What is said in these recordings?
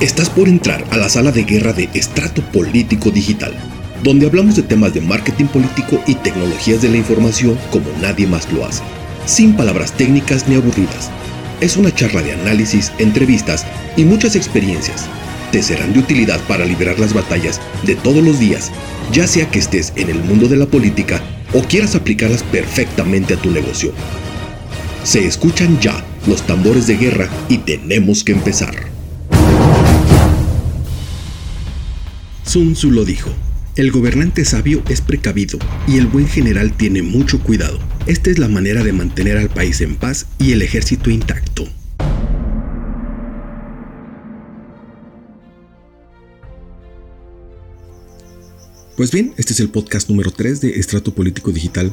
Estás por entrar a la sala de guerra de Estrato Político Digital, donde hablamos de temas de marketing político y tecnologías de la información como nadie más lo hace, sin palabras técnicas ni aburridas. Es una charla de análisis, entrevistas y muchas experiencias. Te serán de utilidad para liberar las batallas de todos los días, ya sea que estés en el mundo de la política o quieras aplicarlas perfectamente a tu negocio. Se escuchan ya los tambores de guerra y tenemos que empezar. Sun Tzu lo dijo. El gobernante sabio es precavido y el buen general tiene mucho cuidado. Esta es la manera de mantener al país en paz y el ejército intacto. Pues bien, este es el podcast número 3 de Estrato Político Digital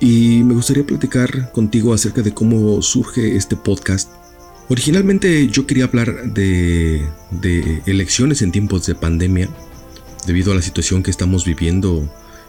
y me gustaría platicar contigo acerca de cómo surge este podcast. Originalmente yo quería hablar de, de elecciones en tiempos de pandemia debido a la situación que estamos viviendo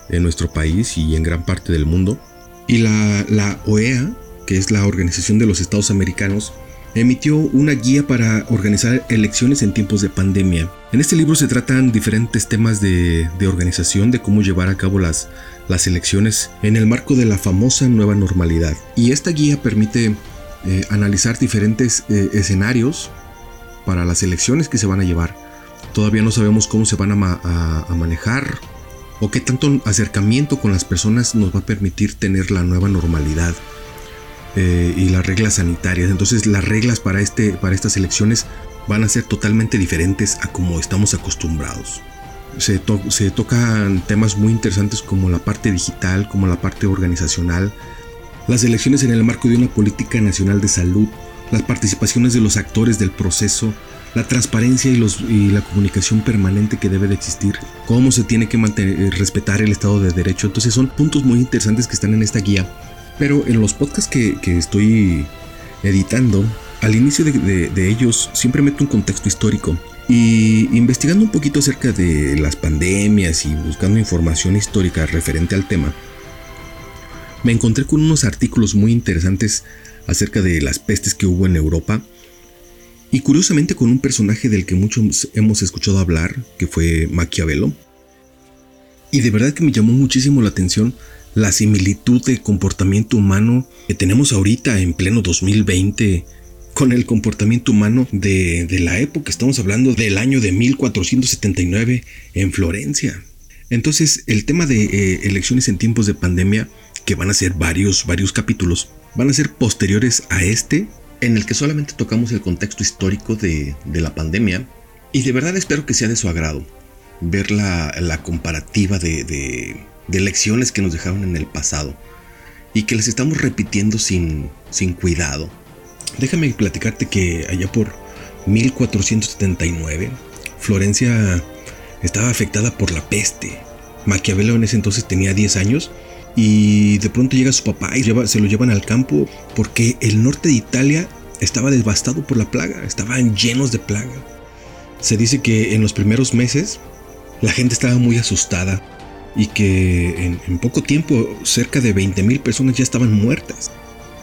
en nuestro país y en gran parte del mundo. Y la, OEA, que es la Organización de los Estados Americanos, emitió una guía para organizar elecciones en tiempos de pandemia. En este libro se tratan diferentes temas de, organización, de cómo llevar a cabo las, las elecciones en el marco de la famosa nueva normalidad. Y esta guía permite eh, analizar diferentes eh, escenarios para las elecciones que se van a llevar Todavía no sabemos cómo se van a, manejar o qué tanto acercamiento con las personas nos va a permitir tener la nueva normalidad eh, y las reglas sanitarias. Entonces las reglas para, este, para estas elecciones van a ser totalmente diferentes a como estamos acostumbrados. Se, se tocan temas muy interesantes como la parte digital, como la parte organizacional, las elecciones en el marco de una política nacional de salud, las participaciones de los actores del proceso, la transparencia y, la comunicación permanente que debe de existir, cómo se tiene que mantener, eh, respetar el Estado de Derecho. Entonces son puntos muy interesantes que están en esta guía. Pero en los podcasts que, estoy editando, al inicio de, de, ellos siempre meto un contexto histórico. Y investigando un poquito acerca de las pandemias y buscando información histórica referente al tema, me encontré con unos artículos muy interesantes acerca de las pestes que hubo en Europa y curiosamente con un personaje del que muchos hemos escuchado hablar, que fue Maquiavelo. Y de verdad que me llamó muchísimo la atención la similitud de comportamiento humano que tenemos ahorita en pleno 2020 con el comportamiento humano de, la época. Estamos hablando del año de 1479 en Florencia. Entonces el tema de eh, elecciones en tiempos de pandemia, que van a ser varios, varios capítulos, van a ser posteriores a este en el que solamente tocamos el contexto histórico de, la pandemia y de verdad espero que sea de su agrado ver la, comparativa de, de, lecciones que nos dejaron en el pasado y que les estamos repitiendo sin, sin cuidado. Déjame platicarte que allá por 1479 Florencia estaba afectada por la peste. Maquiavelo en ese entonces tenía 10 años y de pronto llega su papá y se lo llevan al campo porque el norte de Italia estaba devastado por la plaga, estaban llenos de plaga. Se dice que en los primeros meses la gente estaba muy asustada y que en, poco tiempo cerca de 20.000 personas ya estaban muertas.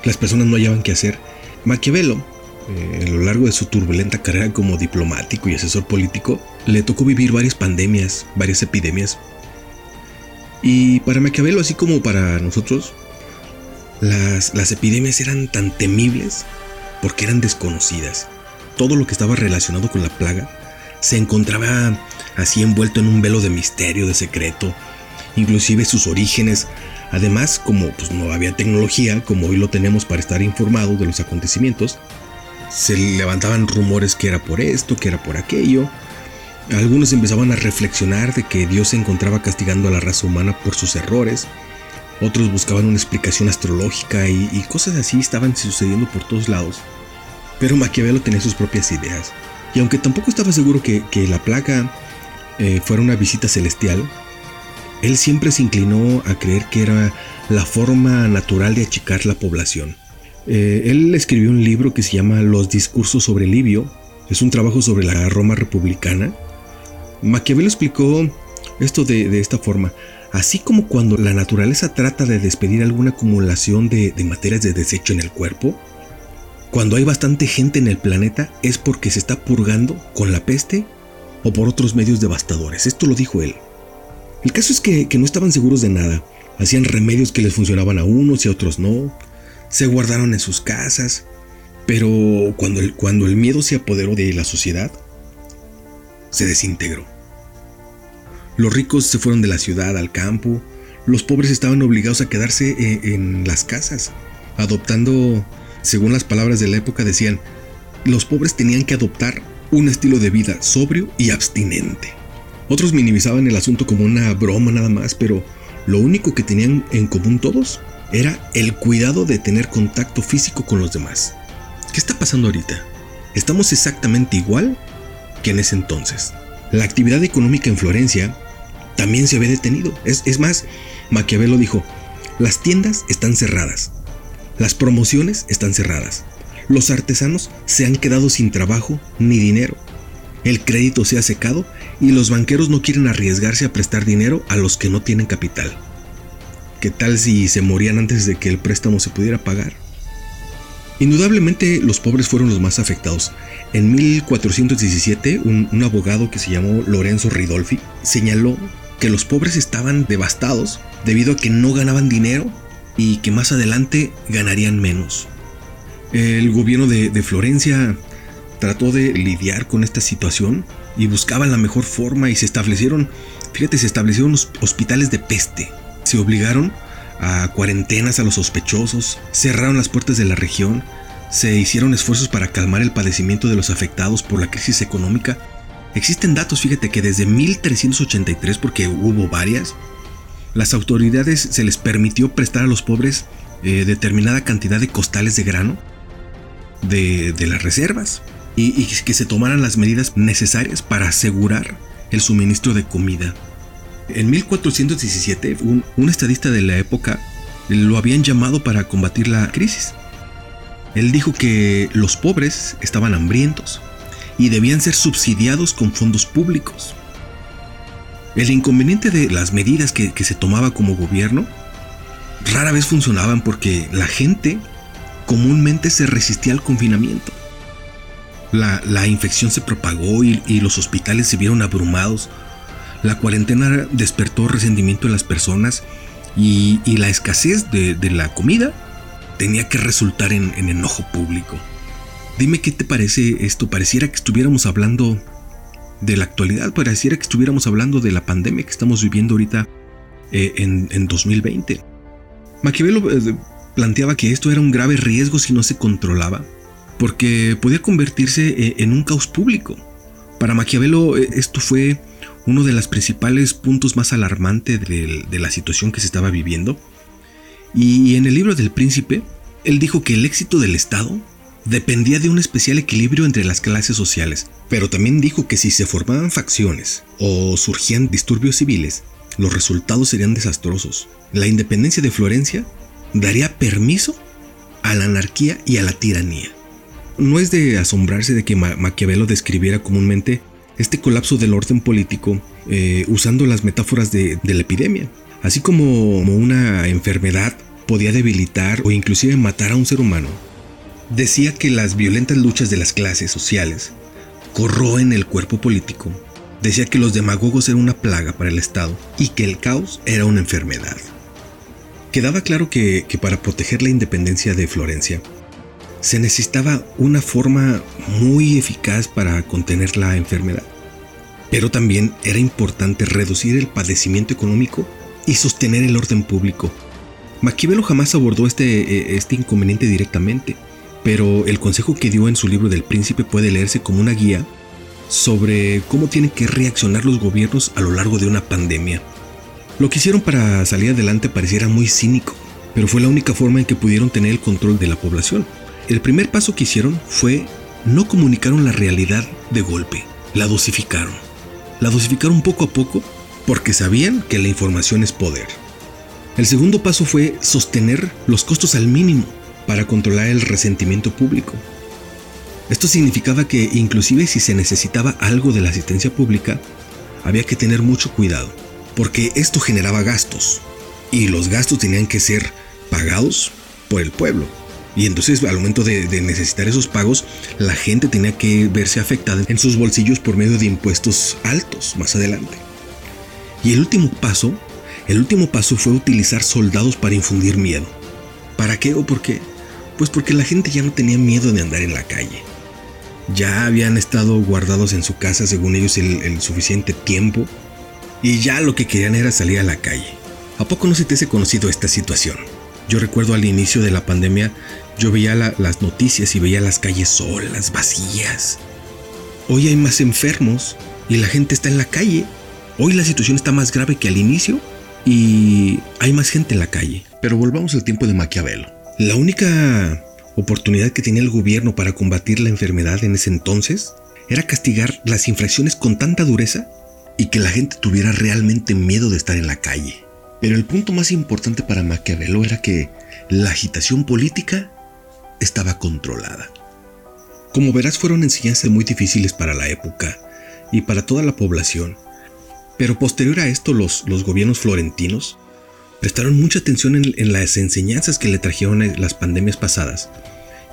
Las personas no hallaban qué hacer. Maquiavelo, eh, a lo largo de su turbulenta carrera como diplomático y asesor político, le tocó vivir varias pandemias, varias epidemias y para Maquiavelo, así como para nosotros, las, las epidemias eran tan temibles porque eran desconocidas. Todo lo que estaba relacionado con la plaga se encontraba así envuelto en un velo de misterio, de secreto, inclusive sus orígenes. Además, como pues, no había tecnología, como hoy lo tenemos para estar informado de los acontecimientos, se levantaban rumores que era por esto, que era por aquello, algunos empezaban a reflexionar de que Dios se encontraba castigando a la raza humana por sus errores. Otros buscaban una explicación astrológica y, cosas así estaban sucediendo por todos lados. Pero Maquiavelo tenía sus propias ideas. Y aunque tampoco estaba seguro que, la plaga eh, fuera una visita celestial, él siempre se inclinó a creer que era la forma natural de achicar la población. Eh, él escribió un libro que se llama Los discursos sobre Livio. Es un trabajo sobre la Roma republicana Maquiavelo explicó esto de, esta forma. Así como cuando la naturaleza trata de despedir alguna acumulación de, materias de desecho en el cuerpo, cuando hay bastante gente en el planeta es porque se está purgando con la peste o por otros medios devastadores. Esto lo dijo él. El caso es que, no estaban seguros de nada. Hacían remedios que les funcionaban a unos y a otros no. Se guardaron en sus casas. Pero cuando el, cuando el miedo se apoderó de la sociedad, se desintegró. Los ricos se fueron de la ciudad al campo. Los pobres estaban obligados a quedarse en, en las casas, adoptando según las palabras de la época decían, los pobres tenían que adoptar un estilo de vida sobrio y abstinente. Otros minimizaban el asunto como una broma nada más, pero lo único que tenían en común todos era el cuidado de tener contacto físico con los demás. ¿Qué está pasando ahorita? Estamos exactamente igual que en ese entonces. La actividad económica en Florencia también se había detenido. Es, más, Maquiavelo dijo, las tiendas están cerradas, las promociones están cerradas. Los artesanos se han quedado sin trabajo ni dinero. El crédito se ha secado y los banqueros no quieren arriesgarse a prestar dinero a los que no tienen capital. ¿Qué tal si se morían antes de que el préstamo se pudiera pagar? Indudablemente los pobres fueron los más afectados. En 1417, un, un, abogado que se llamó Lorenzo Ridolfi señaló que los pobres estaban devastados debido a que no ganaban dinero y que más adelante ganarían menos. El gobierno de, Florencia trató de lidiar con esta situación y buscaban la mejor forma y se establecieron, fíjate, se establecieron hospitales de peste. Se obligaron a cuarentenas a los sospechosos, cerraron las puertas de la región, se hicieron esfuerzos para calmar el padecimiento de los afectados por la crisis económica. Existen datos, fíjate, que desde 1383, porque hubo varias, las autoridades se les permitió prestar a los pobres eh, determinada cantidad de costales de grano de, las reservas y, que se tomaran las medidas necesarias para asegurar el suministro de comida. En 1417, un, un estadista de la época lo habían llamado para combatir la crisis. Él dijo que los pobres estaban hambrientos y debían ser subsidiados con fondos públicos. El inconveniente de las medidas que, se tomaba como gobierno rara vez funcionaban porque la gente comúnmente se resistía al confinamiento. La, infección se propagó y, los hospitales se vieron abrumados. La cuarentena despertó resentimiento en las personas y, la escasez de, la comida tenía que resultar en, en enojo público. Dime qué te parece esto. Pareciera que estuviéramos hablando de la actualidad. Pareciera que estuviéramos hablando de la pandemia que estamos viviendo ahorita eh, en, 2020. Maquiavelo eh, planteaba que esto era un grave riesgo si no se controlaba, porque podía convertirse eh, en un caos público. Para Maquiavelo esto fue uno de los principales puntos más alarmantes de, de la situación que se estaba viviendo. Y en el libro del príncipe, él dijo que el éxito del Estado dependía de un especial equilibrio entre las clases sociales, pero también dijo que si se formaban facciones o surgían disturbios civiles, los resultados serían desastrosos. La independencia de Florencia daría permiso a la anarquía y a la tiranía. No es de asombrarse de que Maquiavelo describiera comúnmente este colapso del orden político eh, usando las metáforas de, de la epidemia, así como una enfermedad podía debilitar o inclusive matar a un ser humano decía que las violentas luchas de las clases sociales corroen el cuerpo político. Decía que los demagogos eran una plaga para el Estado y que el caos era una enfermedad. Quedaba claro que, que para proteger la independencia de Florencia, se necesitaba una forma muy eficaz para contener la enfermedad. Pero también era importante reducir el padecimiento económico y sostener el orden público. Maquiavelo jamás abordó este, eh, este inconveniente directamente, pero el consejo que dio en su libro del príncipe puede leerse como una guía sobre cómo tienen que reaccionar los gobiernos a lo largo de una pandemia. Lo que hicieron para salir adelante pareciera muy cínico, pero fue la única forma en que pudieron tener el control de la población. El primer paso que hicieron fue no comunicaron la realidad de golpe, la dosificaron. La dosificaron poco a poco porque sabían que la información es poder. El segundo paso fue sostener los costos al mínimo para controlar el resentimiento público. Esto significaba que inclusive si se necesitaba algo de la asistencia pública, había que tener mucho cuidado, porque esto generaba gastos, y los gastos tenían que ser pagados por el pueblo. Y entonces al momento de, necesitar esos pagos, la gente tenía que verse afectada en sus bolsillos por medio de impuestos altos más adelante. Y el último paso, el último paso fue utilizar soldados para infundir miedo. ¿Para qué o por qué? Pues porque la gente ya no tenía miedo de andar en la calle. Ya habían estado guardados en su casa, según ellos, el, suficiente tiempo. Y ya lo que querían era salir a la calle. ¿A poco no se te hace conocido esta situación? Yo recuerdo al inicio de la pandemia, yo veía las noticias y veía las calles solas, vacías. Hoy hay más enfermos y la gente está en la calle. Hoy la situación está más grave que al inicio y hay más gente en la calle. Pero volvamos al tiempo de Maquiavelo. La única oportunidad que tenía el gobierno para combatir la enfermedad en ese entonces era castigar las infracciones con tanta dureza y que la gente tuviera realmente miedo de estar en la calle. Pero el punto más importante para Maquiavelo era que la agitación política estaba controlada. Como verás, fueron enseñanzas muy difíciles para la época y para toda la población. Pero posterior a esto, los, los gobiernos florentinos prestaron mucha atención en, las enseñanzas que le trajeron las pandemias pasadas.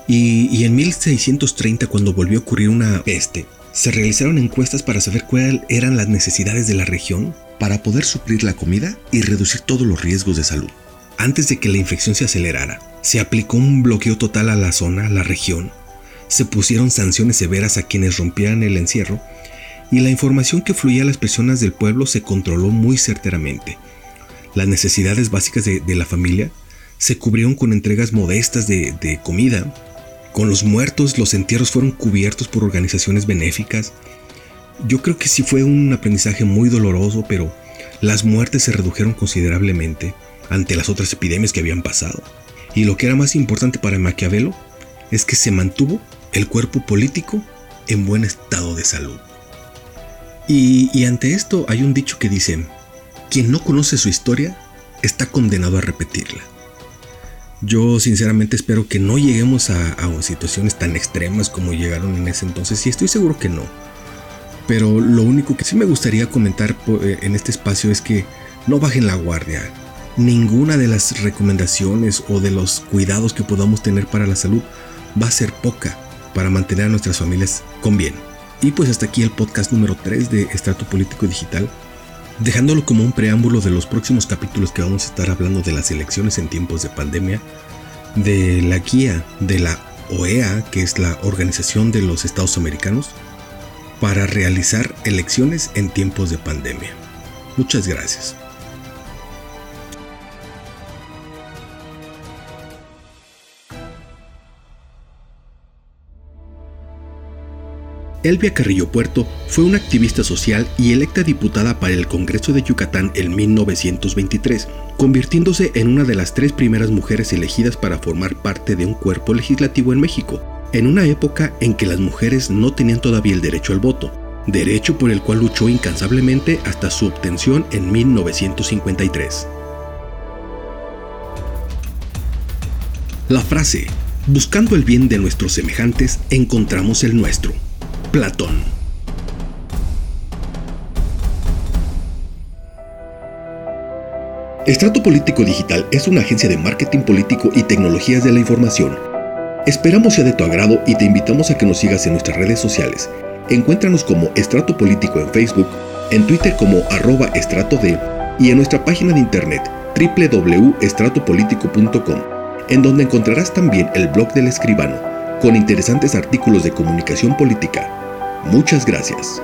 Y, en 1630, cuando volvió a ocurrir una peste, se realizaron encuestas para saber cuáles eran las necesidades de la región para poder suplir la comida y reducir todos los riesgos de salud. Antes de que la infección se acelerara, se aplicó un bloqueo total a la zona, la región, se pusieron sanciones severas a quienes rompieran el encierro y la información que fluía a las personas del pueblo se controló muy certeramente las necesidades básicas de, la familia se cubrieron con entregas modestas de, comida. Con los muertos, los entierros fueron cubiertos por organizaciones benéficas. Yo creo que sí fue un aprendizaje muy doloroso, pero las muertes se redujeron considerablemente ante las otras epidemias que habían pasado. Y lo que era más importante para Maquiavelo es que se mantuvo el cuerpo político en buen estado de salud. Y, y ante esto hay un dicho que dice, quien no conoce su historia está condenado a repetirla. Yo sinceramente espero que no lleguemos a, situaciones tan extremas como llegaron en ese entonces y estoy seguro que no. Pero lo único que sí me gustaría comentar eh, en este espacio es que no bajen la guardia. Ninguna de las recomendaciones o de los cuidados que podamos tener para la salud va a ser poca para mantener a nuestras familias con bien. Y pues hasta aquí el podcast número 3 de Estrato Político Digital dejándolo como un preámbulo de los próximos capítulos que vamos a estar hablando de las elecciones en tiempos de pandemia, de la guía de la OEA, que es la Organización de los Estados Americanos, para realizar elecciones en tiempos de pandemia. Muchas gracias. Elvia Carrillo Puerto fue una activista social y electa diputada para el Congreso de Yucatán en 1923, convirtiéndose en una de las tres primeras mujeres elegidas para formar parte de un cuerpo legislativo en México, en una época en que las mujeres no tenían todavía el derecho al voto, derecho por el cual luchó incansablemente hasta su obtención en 1953. La frase, buscando el bien de nuestros semejantes, encontramos el nuestro Platón. Estrato Político Digital es una agencia de marketing político y tecnologías de la información. Esperamos sea de tu agrado y te invitamos a que nos sigas en nuestras redes sociales. Encuéntranos como Estrato Político en Facebook, en Twitter como arroba estrato y en nuestra página de internet www.estratopolítico.com, en donde encontrarás también el blog del escribano, con interesantes artículos de comunicación política Muchas gracias.